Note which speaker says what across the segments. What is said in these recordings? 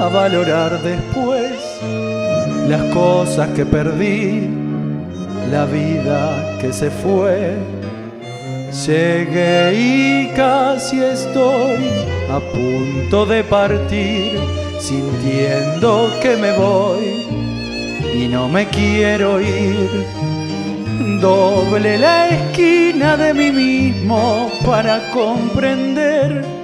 Speaker 1: a valorar después las cosas que perdí, la vida que se fue. Llegué y casi estoy a punto de partir, sintiendo que me voy y no me quiero ir. Doble la esquina de mí mismo para comprender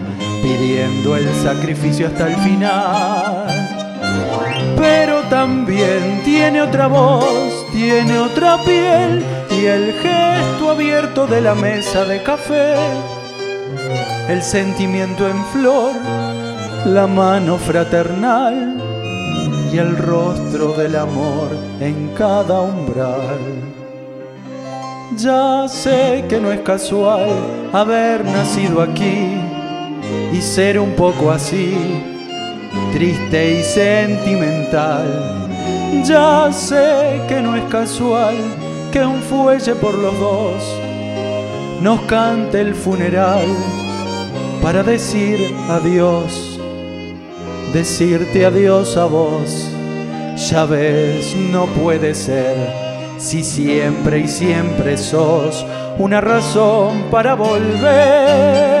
Speaker 1: pidiendo el sacrificio hasta el final. Pero también tiene otra voz, tiene otra piel y el gesto abierto de la mesa de café. El sentimiento en flor la mano fraternal y el rostro del amor en cada umbral. Ya sé que no es casual haber nacido aquí y ser un poco así, triste y sentimental. Ya sé que no es casual que un fuelle por los dos nos cante el funeral para decir adiós decirte adiós a vos. Ya ves, no puede ser si siempre y siempre sos una razón para volver.